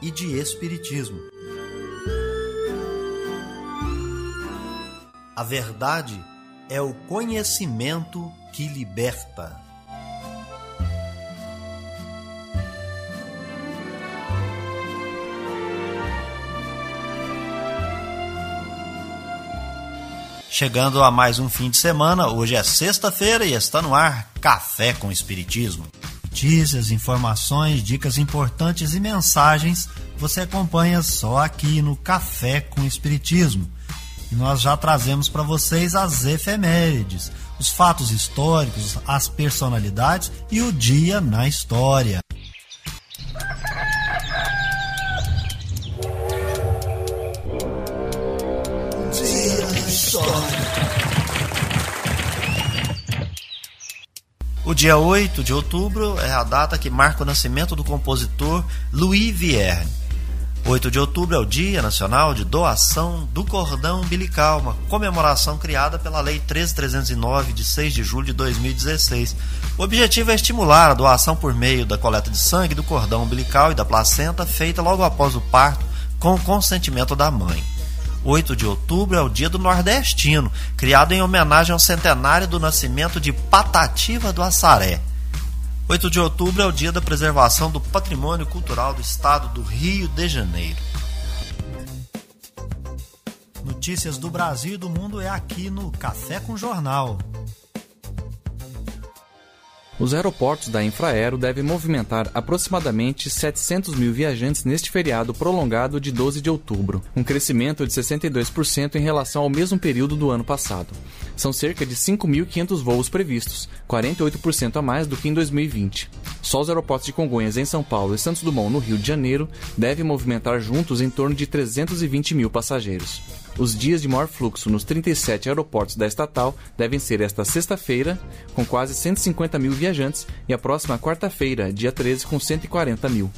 e de espiritismo. A verdade é o conhecimento que liberta. Chegando a mais um fim de semana, hoje é sexta-feira e está no ar Café com Espiritismo. Notícias, informações, dicas importantes e mensagens você acompanha só aqui no Café com Espiritismo. E nós já trazemos para vocês as efemérides, os fatos históricos, as personalidades e o dia na história. Dia na história. O dia 8 de outubro é a data que marca o nascimento do compositor Louis Vierne. 8 de outubro é o Dia Nacional de Doação do Cordão Umbilical, uma comemoração criada pela Lei 13309 de 6 de julho de 2016. O objetivo é estimular a doação por meio da coleta de sangue do cordão umbilical e da placenta feita logo após o parto com o consentimento da mãe. 8 de outubro é o Dia do Nordestino, criado em homenagem ao centenário do nascimento de Patativa do Assaré. 8 de outubro é o Dia da Preservação do Patrimônio Cultural do Estado do Rio de Janeiro. Notícias do Brasil e do mundo é aqui no Café com Jornal. Os aeroportos da Infraero devem movimentar aproximadamente 700 mil viajantes neste feriado prolongado de 12 de outubro, um crescimento de 62% em relação ao mesmo período do ano passado. São cerca de 5.500 voos previstos, 48% a mais do que em 2020. Só os aeroportos de Congonhas em São Paulo e Santos Dumont no Rio de Janeiro devem movimentar juntos em torno de 320 mil passageiros. Os dias de maior fluxo nos 37 aeroportos da estatal devem ser esta sexta-feira, com quase 150 mil viajantes, e a próxima quarta-feira, dia 13, com 140 mil.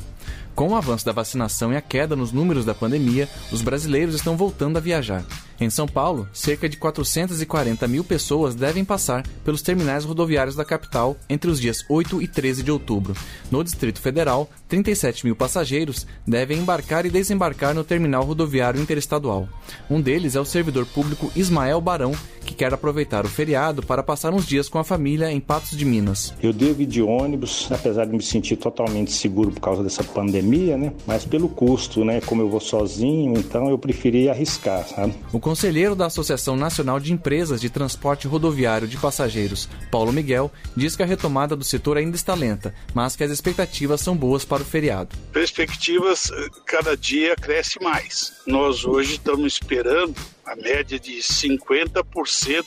Com o avanço da vacinação e a queda nos números da pandemia, os brasileiros estão voltando a viajar. Em São Paulo, cerca de 440 mil pessoas devem passar pelos terminais rodoviários da capital entre os dias 8 e 13 de outubro. No Distrito Federal, 37 mil passageiros devem embarcar e desembarcar no terminal rodoviário interestadual. Um deles é o servidor público Ismael Barão, que quer aproveitar o feriado para passar uns dias com a família em Patos de Minas. Eu devo ir de ônibus, apesar de me sentir totalmente seguro por causa dessa pandemia, né? Mas pelo custo, né? Como eu vou sozinho, então eu preferi arriscar, sabe? O conselheiro da Associação Nacional de Empresas de Transporte Rodoviário de Passageiros, Paulo Miguel, diz que a retomada do setor ainda está lenta, mas que as expectativas são boas para o feriado. Perspectivas cada dia cresce mais. Nós hoje estamos esperando a média de 50%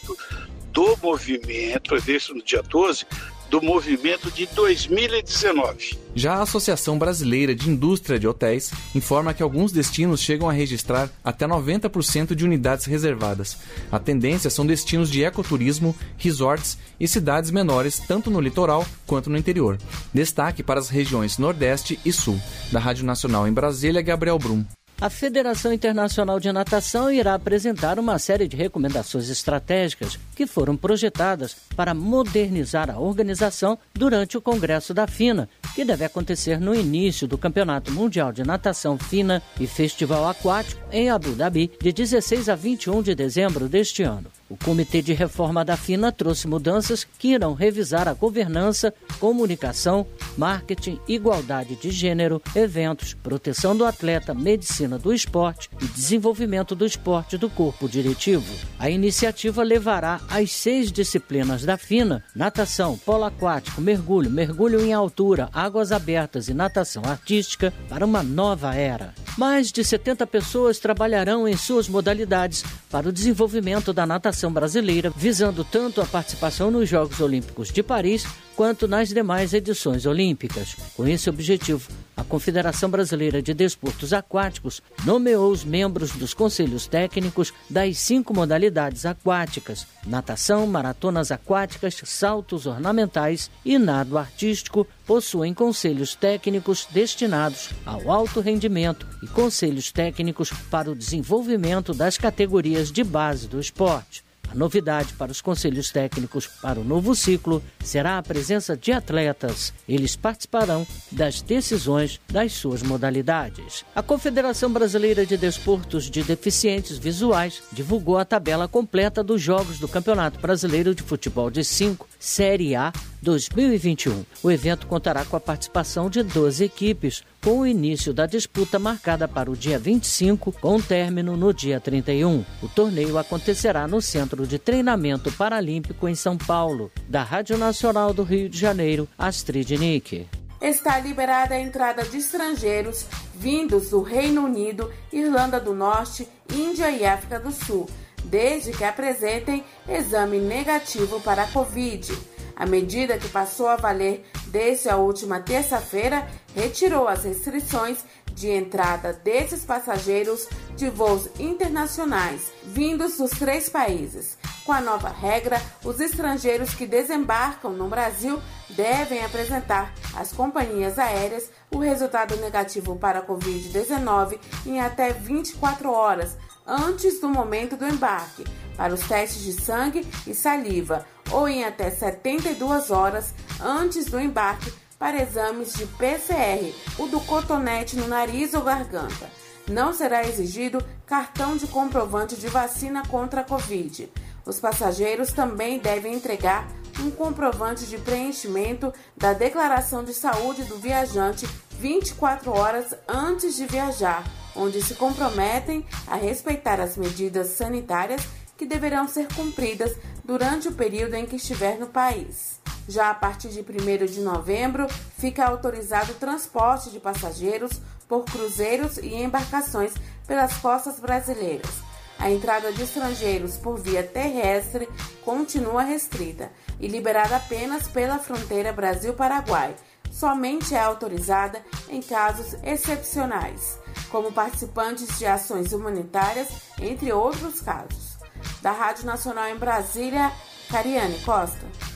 do movimento, desse no dia 12, do movimento de 2019. Já a Associação Brasileira de Indústria de Hotéis informa que alguns destinos chegam a registrar até 90% de unidades reservadas. A tendência são destinos de ecoturismo, resorts e cidades menores, tanto no litoral quanto no interior. Destaque para as regiões Nordeste e Sul. Da Rádio Nacional em Brasília, Gabriel Brum. A Federação Internacional de Natação irá apresentar uma série de recomendações estratégicas que foram projetadas para modernizar a organização durante o Congresso da FINA, que deve acontecer no início do Campeonato Mundial de Natação FINA e Festival Aquático em Abu Dhabi, de 16 a 21 de dezembro deste ano. O Comitê de Reforma da FINA trouxe mudanças que irão revisar a governança, comunicação, marketing, igualdade de gênero, eventos, proteção do atleta, medicina do esporte e desenvolvimento do esporte do corpo diretivo. A iniciativa levará as seis disciplinas da FINA: natação, polo aquático, mergulho, mergulho em altura, águas abertas e natação artística para uma nova era. Mais de 70 pessoas trabalharão em suas modalidades para o desenvolvimento da natação brasileira, visando tanto a participação nos Jogos Olímpicos de Paris quanto nas demais edições olímpicas. Com esse objetivo, a Confederação Brasileira de Desportos Aquáticos nomeou os membros dos conselhos técnicos das cinco modalidades aquáticas: natação, maratonas aquáticas, saltos ornamentais e nado artístico, possuem conselhos técnicos destinados ao alto rendimento e conselhos técnicos para o desenvolvimento das categorias de base do esporte. A novidade para os conselhos técnicos para o novo ciclo será a presença de atletas. Eles participarão das decisões das suas modalidades. A Confederação Brasileira de Desportos de Deficientes Visuais divulgou a tabela completa dos jogos do Campeonato Brasileiro de Futebol de 5, Série A 2021. O evento contará com a participação de 12 equipes, com o início da disputa marcada para o dia 25, com término no dia 31. O torneio acontecerá no Centro de Treinamento Paralímpico em São Paulo. Da Rádio Nacional do Rio de Janeiro, Astrid Nick. Está liberada a entrada de estrangeiros vindos do Reino Unido, Irlanda do Norte, Índia e África do Sul, desde que apresentem exame negativo para a Covid. A medida que passou a valer desde a última terça-feira retirou as restrições de entrada desses passageiros de voos internacionais vindos dos três países. Com a nova regra, os estrangeiros que desembarcam no Brasil devem apresentar às companhias aéreas o resultado negativo para a Covid-19 em até 24 horas antes do momento do embarque, para os testes de sangue e saliva, ou em até 72 horas antes do embarque para exames de PCR, o do cotonete no nariz ou garganta. Não será exigido cartão de comprovante de vacina contra a Covid. Os passageiros também devem entregar um comprovante de preenchimento da declaração de saúde do viajante 24 horas antes de viajar, onde se comprometem a respeitar as medidas sanitárias que deverão ser cumpridas durante o período em que estiver no país. Já a partir de 1 de novembro, fica autorizado o transporte de passageiros por cruzeiros e embarcações pelas costas brasileiras. A entrada de estrangeiros por via terrestre continua restrita e liberada apenas pela fronteira Brasil-Paraguai. Somente é autorizada em casos excepcionais, como participantes de ações humanitárias, entre outros casos. Da Rádio Nacional em Brasília, Cariane Costa.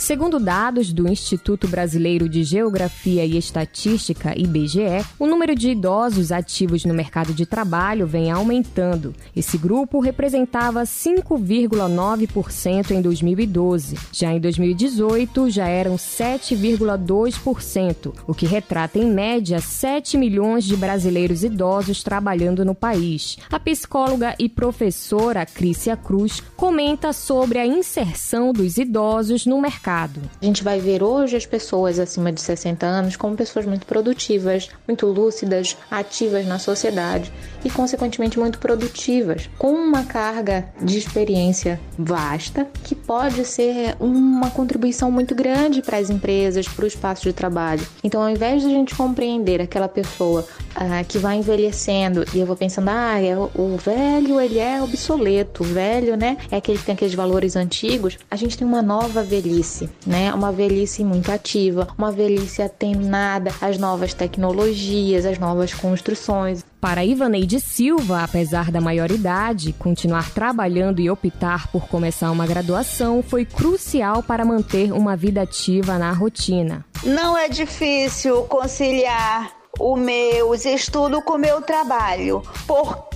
Segundo dados do Instituto Brasileiro de Geografia e Estatística, IBGE, o número de idosos ativos no mercado de trabalho vem aumentando. Esse grupo representava 5,9% em 2012. Já em 2018, já eram 7,2%, o que retrata em média 7 milhões de brasileiros idosos trabalhando no país. A psicóloga e professora Crícia Cruz comenta sobre a inserção dos idosos no mercado mercado. A gente vai ver hoje as pessoas acima de 60 anos como pessoas muito produtivas, muito lúcidas, ativas na sociedade e, consequentemente, muito produtivas, com uma carga de experiência vasta que pode ser uma contribuição muito grande para as empresas, para o espaço de trabalho. Então, ao invés de a gente compreender aquela pessoa ah, que vai envelhecendo e eu vou pensando, ah, é, o velho ele é obsoleto, o velho, né, é aquele que tem aqueles valores antigos, a gente tem uma nova velhice velhice, né? Uma velhice muito ativa, uma velhice atenada às novas tecnologias, às novas construções. Para Ivaneide Silva, apesar da maioridade, continuar trabalhando e optar por começar uma graduação foi crucial para manter uma vida ativa na rotina. Não é difícil conciliar o meus estudo com o meu trabalho, porque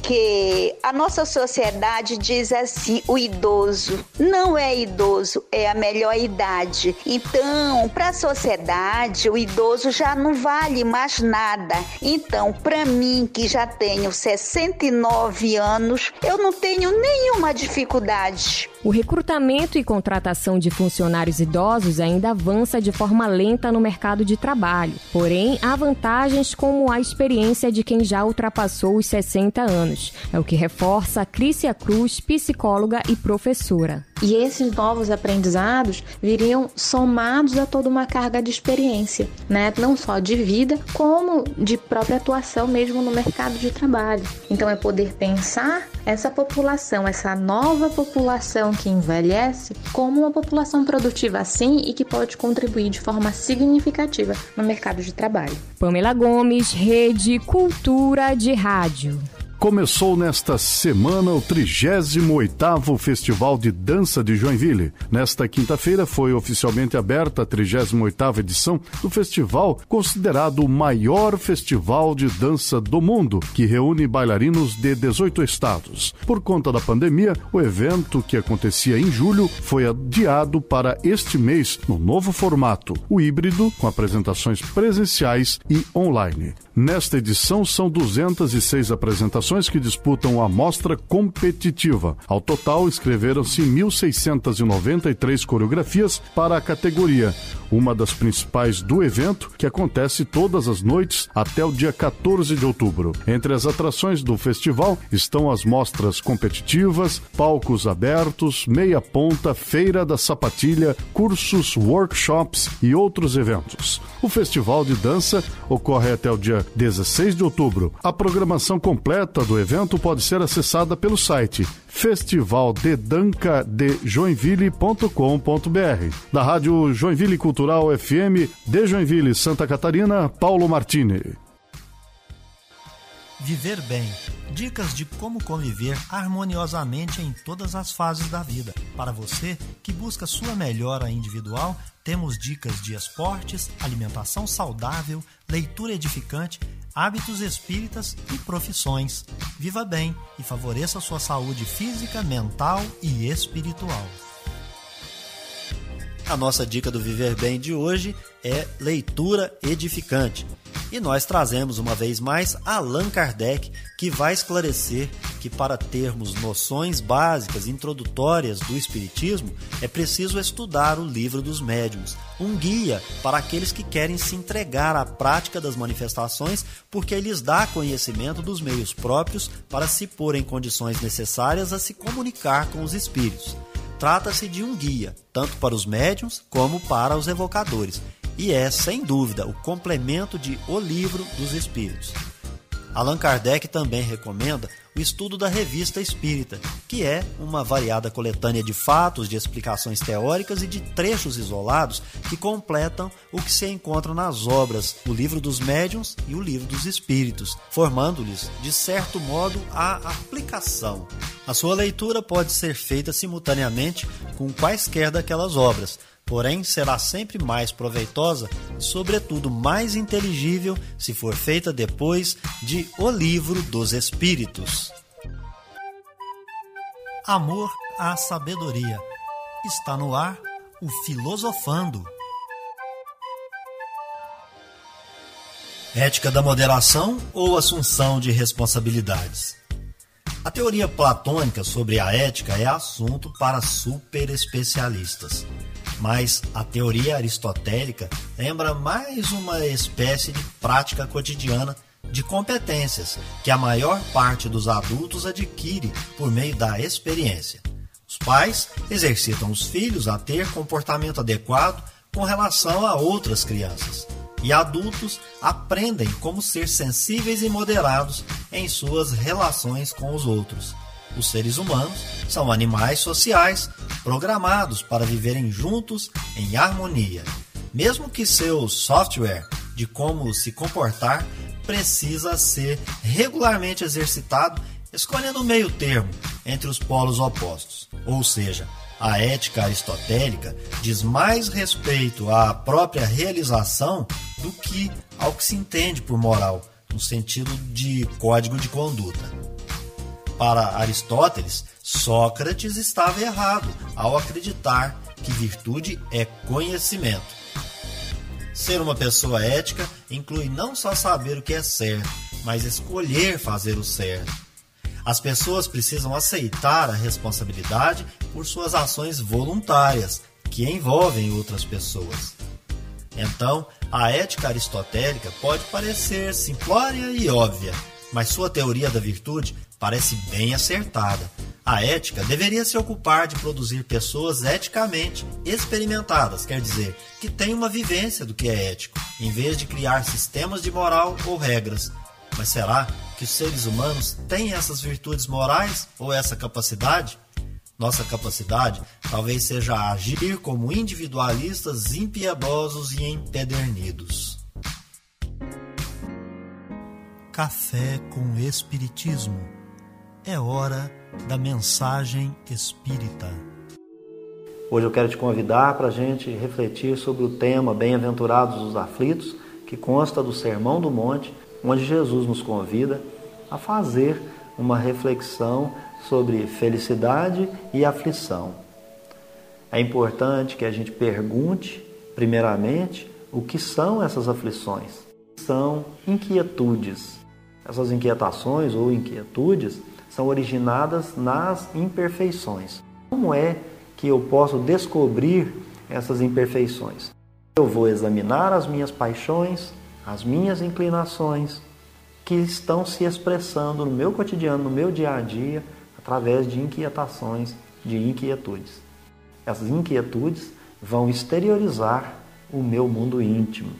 a nossa sociedade diz assim: o idoso não é idoso, é a melhor idade. Então, para a sociedade, o idoso já não vale mais nada. Então, para mim, que já tenho 69 anos, eu não tenho nenhuma dificuldade. O recrutamento e contratação de funcionários idosos ainda avança de forma lenta no mercado de trabalho. Porém, há vantagens como a experiência de quem já ultrapassou os 60 anos. É o que reforça a Crícia Cruz, psicóloga e professora. E esses novos aprendizados viriam somados a toda uma carga de experiência, né? Não só de vida, como de própria atuação mesmo no mercado de trabalho. Então é poder pensar essa população, essa nova população que envelhece como uma população produtiva sim e que pode contribuir de forma significativa no mercado de trabalho. Pamela Gomes, Rede Cultura de Rádio. Começou nesta semana o 38º Festival de Dança de Joinville. Nesta quinta-feira foi oficialmente aberta a 38ª edição do festival, considerado o maior festival de dança do mundo, que reúne bailarinos de 18 estados. Por conta da pandemia, o evento, que acontecia em julho, foi adiado para este mês no novo formato, o híbrido, com apresentações presenciais e online. Nesta edição são 206 apresentações que disputam a mostra competitiva. Ao total, escreveram-se 1.693 coreografias para a categoria, uma das principais do evento, que acontece todas as noites até o dia 14 de outubro. Entre as atrações do festival estão as mostras competitivas, palcos abertos, meia ponta, feira da sapatilha, cursos, workshops e outros eventos. O festival de dança ocorre até o dia 16 de outubro. A programação completa do evento pode ser acessada pelo site festivaldedancadejoinville.com.br. Da Rádio Joinville Cultural FM de Joinville, Santa Catarina, Paulo Martini. Viver bem. Dicas de como conviver harmoniosamente em todas as fases da vida. Para você que busca sua melhora individual, temos dicas de esportes, alimentação saudável, leitura edificante, hábitos espíritas e profissões. Viva bem e favoreça sua saúde física, mental e espiritual. A nossa dica do Viver Bem de hoje é leitura edificante. E nós trazemos uma vez mais Allan Kardec, que vai esclarecer que para termos noções básicas introdutórias do Espiritismo é preciso estudar o Livro dos Médiuns, um guia para aqueles que querem se entregar à prática das manifestações, porque lhes dá conhecimento dos meios próprios para se pôr em condições necessárias a se comunicar com os espíritos. Trata-se de um guia, tanto para os médiums como para os evocadores, e é, sem dúvida, o complemento de O Livro dos Espíritos. Allan Kardec também recomenda o estudo da Revista Espírita, que é uma variada coletânea de fatos, de explicações teóricas e de trechos isolados que completam o que se encontra nas obras O Livro dos Médiuns e O Livro dos Espíritos, formando-lhes, de certo modo, a aplicação. A sua leitura pode ser feita simultaneamente com quaisquer daquelas obras porém será sempre mais proveitosa e, sobretudo, mais inteligível se for feita depois de O Livro dos Espíritos. Amor à sabedoria. Está no ar o Filosofando. Ética da moderação ou assunção de responsabilidades? A teoria platônica sobre a ética é assunto para super especialistas mas a teoria aristotélica lembra mais uma espécie de prática cotidiana de competências que a maior parte dos adultos adquire por meio da experiência. Os pais exercitam os filhos a ter comportamento adequado com relação a outras crianças. E adultos aprendem como ser sensíveis e moderados em suas relações com os outros. Os seres humanos são animais sociais programados para viverem juntos em harmonia, mesmo que seu software de como se comportar precisa ser regularmente exercitado, escolhendo o meio termo entre os polos opostos. Ou seja, a ética aristotélica diz mais respeito à própria realização do que ao que se entende por moral, no sentido de código de conduta. Para Aristóteles, Sócrates estava errado ao acreditar que virtude é conhecimento. Ser uma pessoa ética inclui não só saber o que é certo, mas escolher fazer o certo. As pessoas precisam aceitar a responsabilidade por suas ações voluntárias, que envolvem outras pessoas. Então, a ética aristotélica pode parecer simplória e óbvia, mas sua teoria da virtude parece bem acertada. A ética deveria se ocupar de produzir pessoas eticamente experimentadas, quer dizer, que têm uma vivência do que é ético, em vez de criar sistemas de moral ou regras. Mas será que os seres humanos têm essas virtudes morais ou essa capacidade? Nossa capacidade talvez seja agir como individualistas impiedosos e empedernidos. Café com Espiritismo. É hora da mensagem espírita. Hoje eu quero te convidar para a gente refletir sobre o tema Bem-aventurados os aflitos, que consta do Sermão do Monte, onde Jesus nos convida a fazer uma reflexão sobre felicidade e aflição. É importante que a gente pergunte, primeiramente, o que são essas aflições. São inquietudes. Essas inquietações ou inquietudes são originadas nas imperfeições. Como é que eu posso descobrir essas imperfeições? Eu vou examinar as minhas paixões, as minhas inclinações, que estão se expressando no meu cotidiano, no meu dia a dia, através de inquietações, de inquietudes. Essas inquietudes vão exteriorizar o meu mundo íntimo.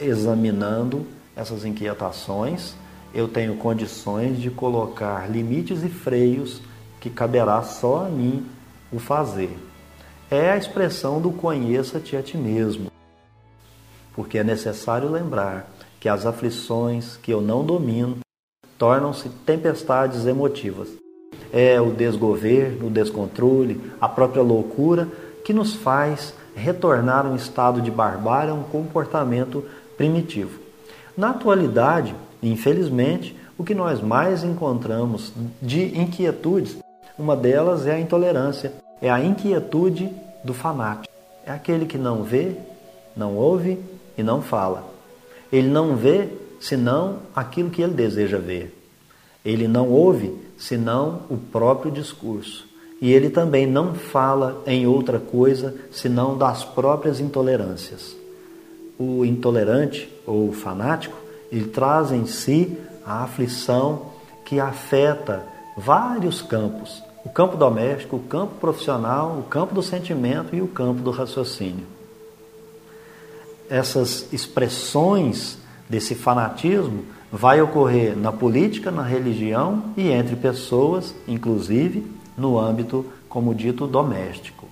Examinando essas inquietações, eu tenho condições de colocar limites e freios que caberá só a mim o fazer. É a expressão do conheça-te a ti mesmo. Porque é necessário lembrar que as aflições que eu não domino tornam-se tempestades emotivas é o desgoverno, o descontrole, a própria loucura que nos faz retornar a um estado de barbárie, a um comportamento primitivo. Na atualidade, infelizmente, o que nós mais encontramos de inquietudes, uma delas é a intolerância, é a inquietude do fanático. É aquele que não vê, não ouve e não fala. Ele não vê senão aquilo que ele deseja ver. Ele não ouve senão o próprio discurso. E ele também não fala em outra coisa senão das próprias intolerâncias. O intolerante ou fanático, ele traz em si a aflição que afeta vários campos: o campo doméstico, o campo profissional, o campo do sentimento e o campo do raciocínio. Essas expressões desse fanatismo vai ocorrer na política, na religião e entre pessoas, inclusive no âmbito, como dito, doméstico.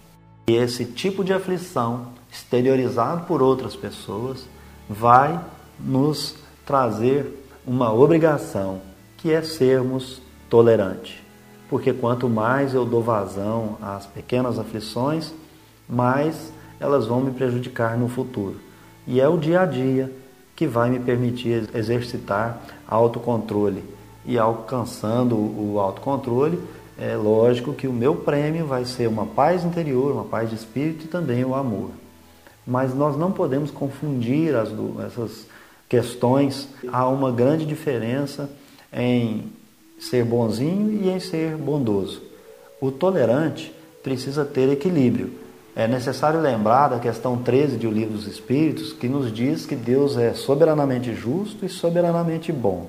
E esse tipo de aflição, exteriorizado por outras pessoas, vai nos trazer uma obrigação, que é sermos tolerantes. Porque quanto mais eu dou vazão às pequenas aflições, mais elas vão me prejudicar no futuro. E é o dia a dia que vai me permitir exercitar autocontrole. E alcançando o autocontrole, é lógico que o meu prêmio vai ser uma paz interior, uma paz de espírito e também o amor. Mas nós não podemos confundir as, essas questões. Há uma grande diferença em ser bonzinho e em ser bondoso. O tolerante precisa ter equilíbrio é necessário lembrar da questão 13 de O Livro dos Espíritos, que nos diz que Deus é soberanamente justo e soberanamente bom.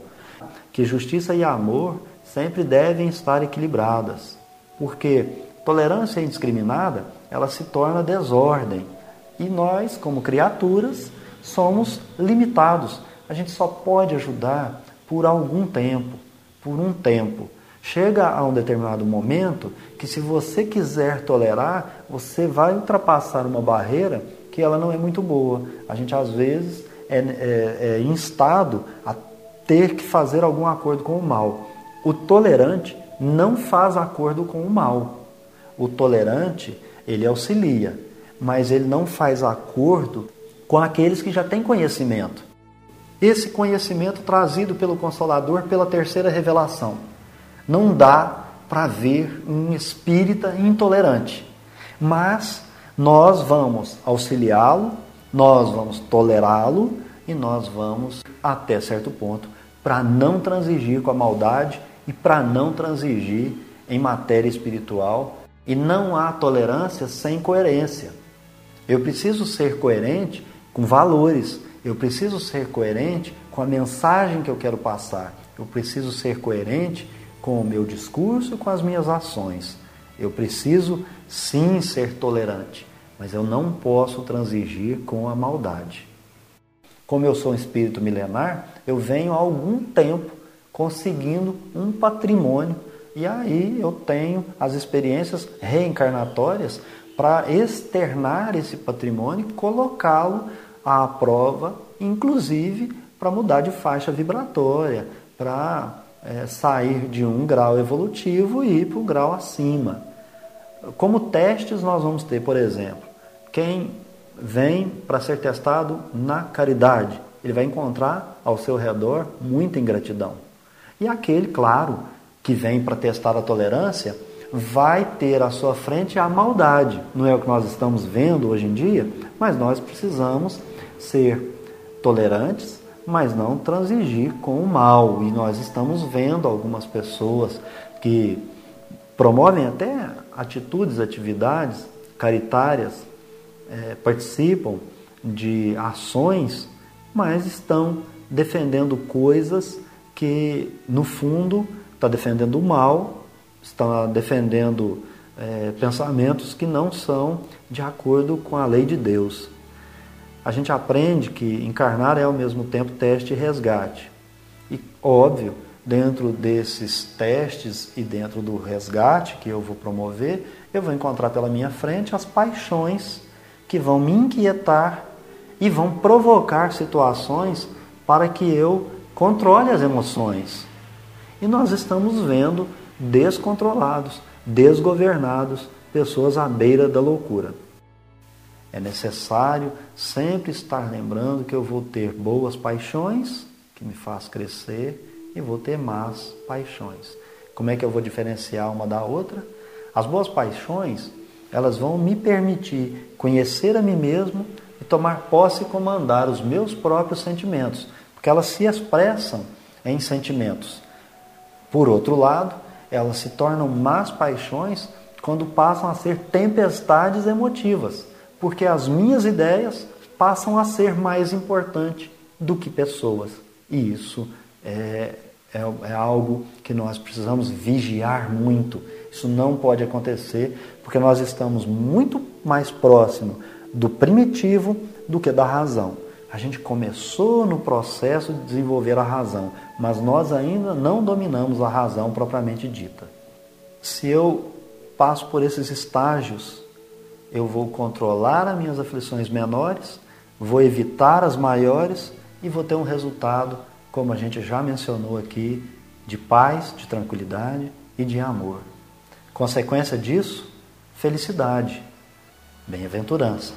Que justiça e amor sempre devem estar equilibradas, porque tolerância indiscriminada, ela se torna desordem. E nós, como criaturas, somos limitados. A gente só pode ajudar por algum tempo, por um tempo. Chega a um determinado momento que, se você quiser tolerar, você vai ultrapassar uma barreira que ela não é muito boa. A gente, às vezes, é, é, é instado a ter que fazer algum acordo com o mal. O tolerante não faz acordo com o mal. O tolerante, ele auxilia, mas ele não faz acordo com aqueles que já têm conhecimento. Esse conhecimento trazido pelo Consolador pela terceira revelação. Não dá para ver um espírita intolerante, mas nós vamos auxiliá-lo, nós vamos tolerá-lo e nós vamos até certo ponto para não transigir com a maldade e para não transigir em matéria espiritual. E não há tolerância sem coerência. Eu preciso ser coerente com valores, eu preciso ser coerente com a mensagem que eu quero passar, eu preciso ser coerente com o meu discurso, com as minhas ações. Eu preciso sim ser tolerante, mas eu não posso transigir com a maldade. Como eu sou um espírito milenar, eu venho há algum tempo conseguindo um patrimônio E aí eu tenho as experiências reencarnatórias para externar esse patrimônio e colocá-lo à prova, inclusive para mudar de faixa vibratória, para é, sair de um grau evolutivo e ir para um grau acima. Como testes, nós vamos ter, por exemplo, quem vem para ser testado na caridade, ele vai encontrar ao seu redor muita ingratidão. E aquele, claro, que vem para testar a tolerância, vai ter à sua frente a maldade. Não é o que nós estamos vendo hoje em dia, mas nós precisamos ser tolerantes, mas não transigir com o mal. E nós estamos vendo algumas pessoas que promovem até atitudes, atividades caritárias, é, participam de ações, mas estão defendendo coisas que, no fundo, está defendendo o mal, está defendendo é, pensamentos que não são de acordo com a lei de Deus. A gente aprende que encarnar é ao mesmo tempo teste e resgate. E, óbvio, dentro desses testes e dentro do resgate que eu vou promover, eu vou encontrar pela minha frente as paixões que vão me inquietar e vão provocar situações para que eu controle as emoções. E nós estamos vendo descontrolados, desgovernados, pessoas à beira da loucura. É necessário sempre estar lembrando que eu vou ter boas paixões, que me faz crescer, e vou ter más paixões. Como é que eu vou diferenciar uma da outra? As boas paixões, elas vão me permitir conhecer a mim mesmo e tomar posse e comandar os meus próprios sentimentos, porque elas se expressam em sentimentos. Por outro lado, elas se tornam más paixões quando passam a ser tempestades emotivas, porque as minhas ideias passam a ser mais importantes do que pessoas. E isso é, é, é, algo que nós precisamos vigiar muito. Isso não pode acontecer, porque nós estamos muito mais próximo do primitivo do que da razão. A gente começou no processo de desenvolver a razão, mas nós ainda não dominamos a razão propriamente dita. Se eu passo por esses estágios, eu vou controlar as minhas aflições menores, vou evitar as maiores e vou ter um resultado, como a gente já mencionou aqui, de paz, de tranquilidade e de amor. Consequência disso, felicidade, bem-aventurança.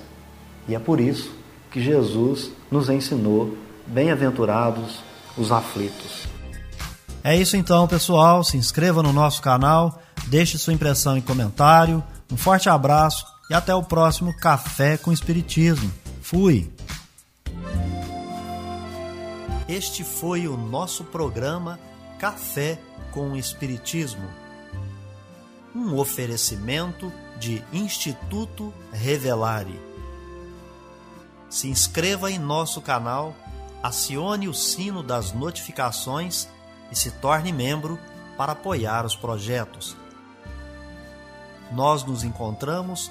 E é por isso que Jesus nos ensinou: bem-aventurados os aflitos. É isso então, pessoal. Se inscreva no nosso canal, deixe sua impressão em comentário. Um forte abraço e até o próximo Café com Espiritismo. Fui! Este foi o nosso programa Café com Espiritismo. Um oferecimento de Instituto Revelare se inscreva em nosso canal, acione o sino das notificações e se torne membro para apoiar os projetos. Nós nos encontramos